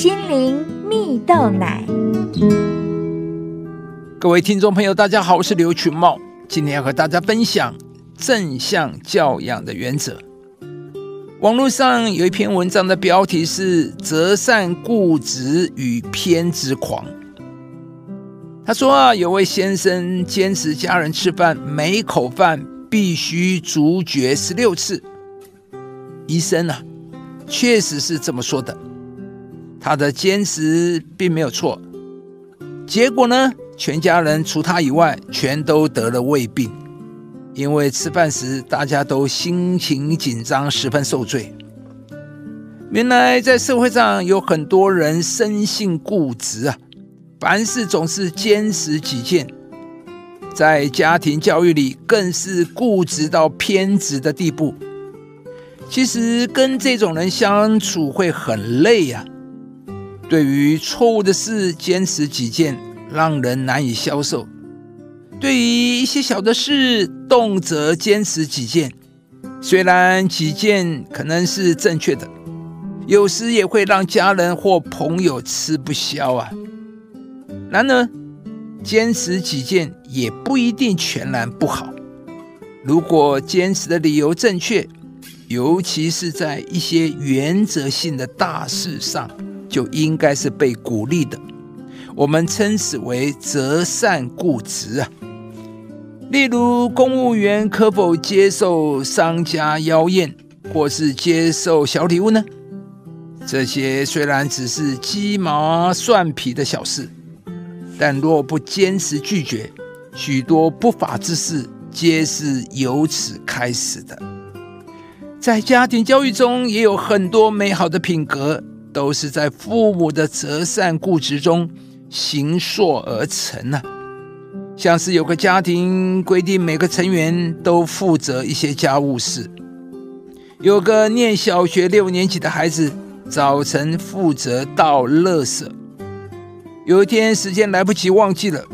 心灵蜜豆奶。各位听众朋友，大家好，我是刘群茂，今天要和大家分享正向教养的原则。网络上有一篇文章的标题是“择善固执与偏执狂”。他说啊，有位先生坚持家人吃饭，每一口饭必须咀嚼十六次。医生啊，确实是这么说的。他的坚持并没有错，结果呢，全家人除他以外，全都得了胃病。因为吃饭时大家都心情紧张，十分受罪。原来在社会上有很多人生性固执啊，凡事总是坚持己见，在家庭教育里更是固执到偏执的地步。其实跟这种人相处会很累呀。对于错误的事坚持己见，让人难以消受。对于一些小的事，动辄坚持己见，虽然己见可能是正确的，有时也会让家人或朋友吃不消啊。然而，坚持己见也不一定全然不好。如果坚持的理由正确，尤其是在一些原则性的大事上，就应该是被鼓励的。我们称此为择善固执啊。例如，公务员可否接受商家邀宴，或是接受小礼物呢？这些虽然只是鸡毛蒜皮的小事，但若不坚持拒绝，许多不法之事皆是由此开始的。在家庭教育中，也有很多美好的品格，都是在父母的择善固执中形塑而成呢。像是有个家庭规定每个成员都负责一些家务事，有个念小学六年级的孩子早晨负责倒垃圾。有一天时间来不及忘记了，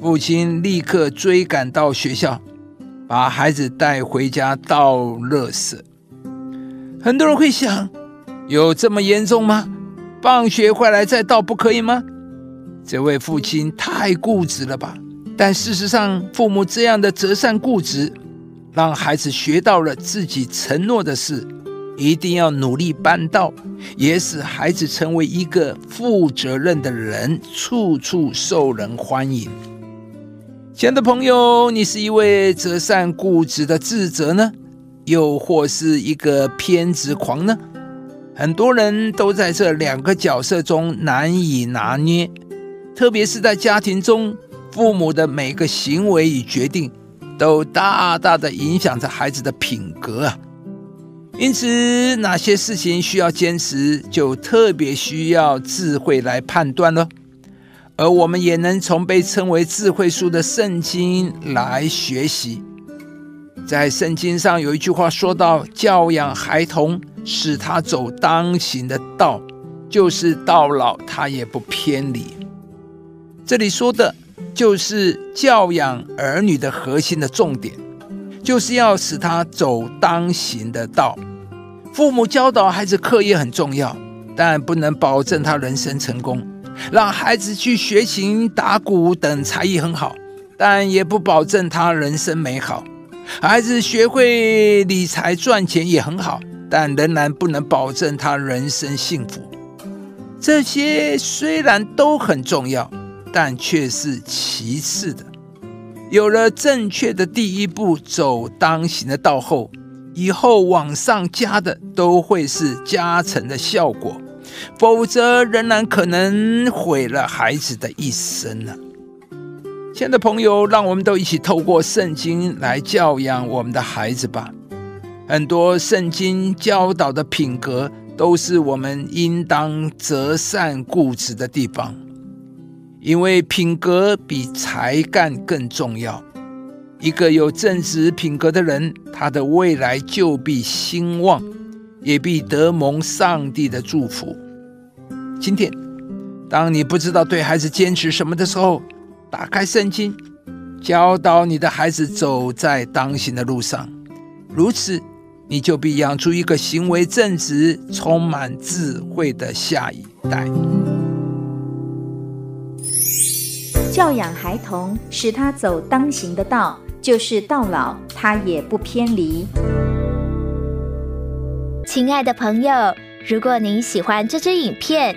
父亲立刻追赶到学校，把孩子带回家倒垃圾。很多人会想，有这么严重吗？放学回来再倒不可以吗？这位父亲太固执了吧！但事实上，父母这样的择善固执，让孩子学到了自己承诺的事一定要努力办到，也使孩子成为一个负责任的人，处处受人欢迎。亲爱的朋友，你是一位择善固执的智者呢，又或是一个偏执狂呢？很多人都在这两个角色中难以拿捏，特别是在家庭中。父母的每个行为与决定，都大大的影响着孩子的品格啊。因此，哪些事情需要坚持，就特别需要智慧来判断了。而我们也能从被称为智慧书的圣经来学习。在圣经上有一句话说到：“教养孩童，使他走当行的道，就是到老他也不偏离。”这里说的。就是教养儿女的核心的重点，就是要使他走当行的道。父母教导孩子课业很重要，但不能保证他人生成功。让孩子去学琴、打鼓等才艺很好，但也不保证他人生美好。孩子学会理财赚钱也很好，但仍然不能保证他人生幸福。这些虽然都很重要。但却是其次的。有了正确的第一步，走当行的道后，以后往上加的都会是加成的效果，否则仍然可能毁了孩子的一生呢。亲爱的朋友，让我们都一起透过圣经来教养我们的孩子吧。很多圣经教导的品格，都是我们应当择善固执的地方。因为品格比才干更重要。一个有正直品格的人，他的未来就必兴旺，也必得蒙上帝的祝福。今天，当你不知道对孩子坚持什么的时候，打开圣经，教导你的孩子走在当行的路上，如此你就必养出一个行为正直、充满智慧的下一代。教养孩童，使他走当行的道，就是到老他也不偏离。亲爱的朋友，如果您喜欢这支影片，